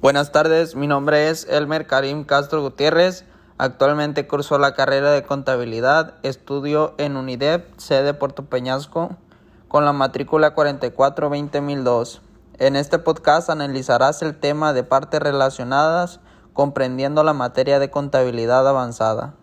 Buenas tardes, mi nombre es Elmer Karim Castro Gutiérrez. Actualmente curso la carrera de contabilidad, estudio en UNIDEP, sede Puerto Peñasco, con la matrícula 44-20002. En este podcast analizarás el tema de partes relacionadas, comprendiendo la materia de contabilidad avanzada.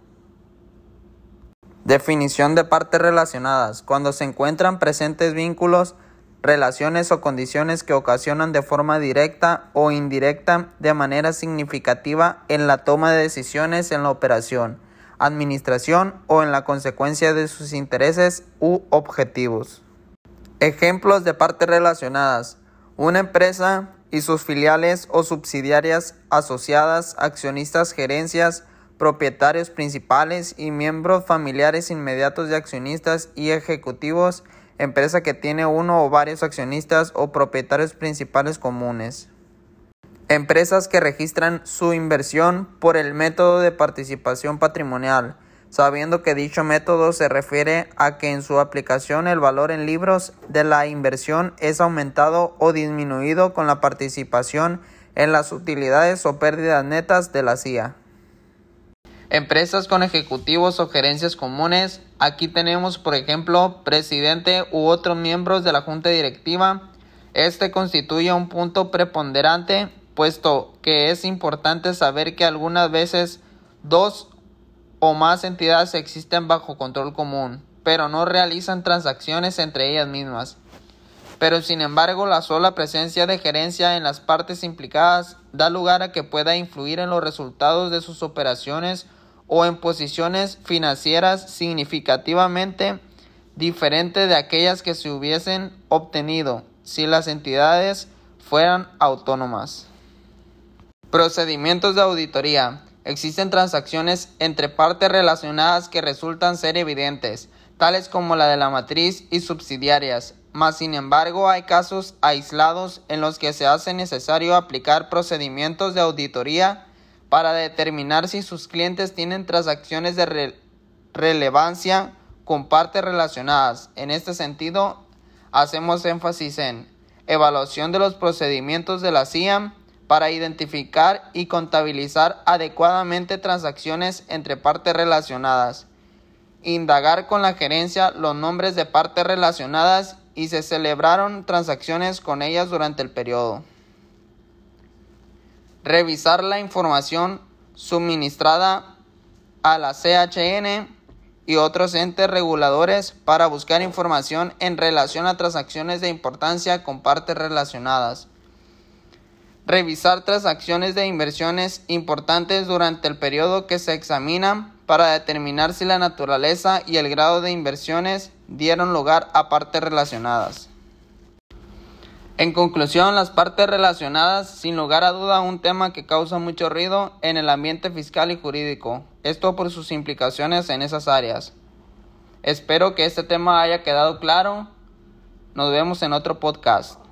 Definición de partes relacionadas. Cuando se encuentran presentes vínculos relaciones o condiciones que ocasionan de forma directa o indirecta de manera significativa en la toma de decisiones en la operación, administración o en la consecuencia de sus intereses u objetivos. Ejemplos de partes relacionadas. Una empresa y sus filiales o subsidiarias asociadas, accionistas, gerencias, propietarios principales y miembros familiares inmediatos de accionistas y ejecutivos empresa que tiene uno o varios accionistas o propietarios principales comunes. Empresas que registran su inversión por el método de participación patrimonial, sabiendo que dicho método se refiere a que en su aplicación el valor en libros de la inversión es aumentado o disminuido con la participación en las utilidades o pérdidas netas de la CIA. Empresas con ejecutivos o gerencias comunes. Aquí tenemos, por ejemplo, presidente u otros miembros de la junta directiva. Este constituye un punto preponderante, puesto que es importante saber que algunas veces dos o más entidades existen bajo control común, pero no realizan transacciones entre ellas mismas. Pero sin embargo, la sola presencia de gerencia en las partes implicadas da lugar a que pueda influir en los resultados de sus operaciones o en posiciones financieras significativamente diferentes de aquellas que se hubiesen obtenido si las entidades fueran autónomas. Procedimientos de auditoría. Existen transacciones entre partes relacionadas que resultan ser evidentes, tales como la de la matriz y subsidiarias, mas sin embargo hay casos aislados en los que se hace necesario aplicar procedimientos de auditoría para determinar si sus clientes tienen transacciones de relevancia con partes relacionadas. En este sentido, hacemos énfasis en evaluación de los procedimientos de la CIAM para identificar y contabilizar adecuadamente transacciones entre partes relacionadas, indagar con la gerencia los nombres de partes relacionadas y se celebraron transacciones con ellas durante el periodo revisar la información suministrada a la CHN y otros entes reguladores para buscar información en relación a transacciones de importancia con partes relacionadas. Revisar transacciones de inversiones importantes durante el periodo que se examinan para determinar si la naturaleza y el grado de inversiones dieron lugar a partes relacionadas. En conclusión, las partes relacionadas, sin lugar a duda, un tema que causa mucho ruido en el ambiente fiscal y jurídico, esto por sus implicaciones en esas áreas. Espero que este tema haya quedado claro. Nos vemos en otro podcast.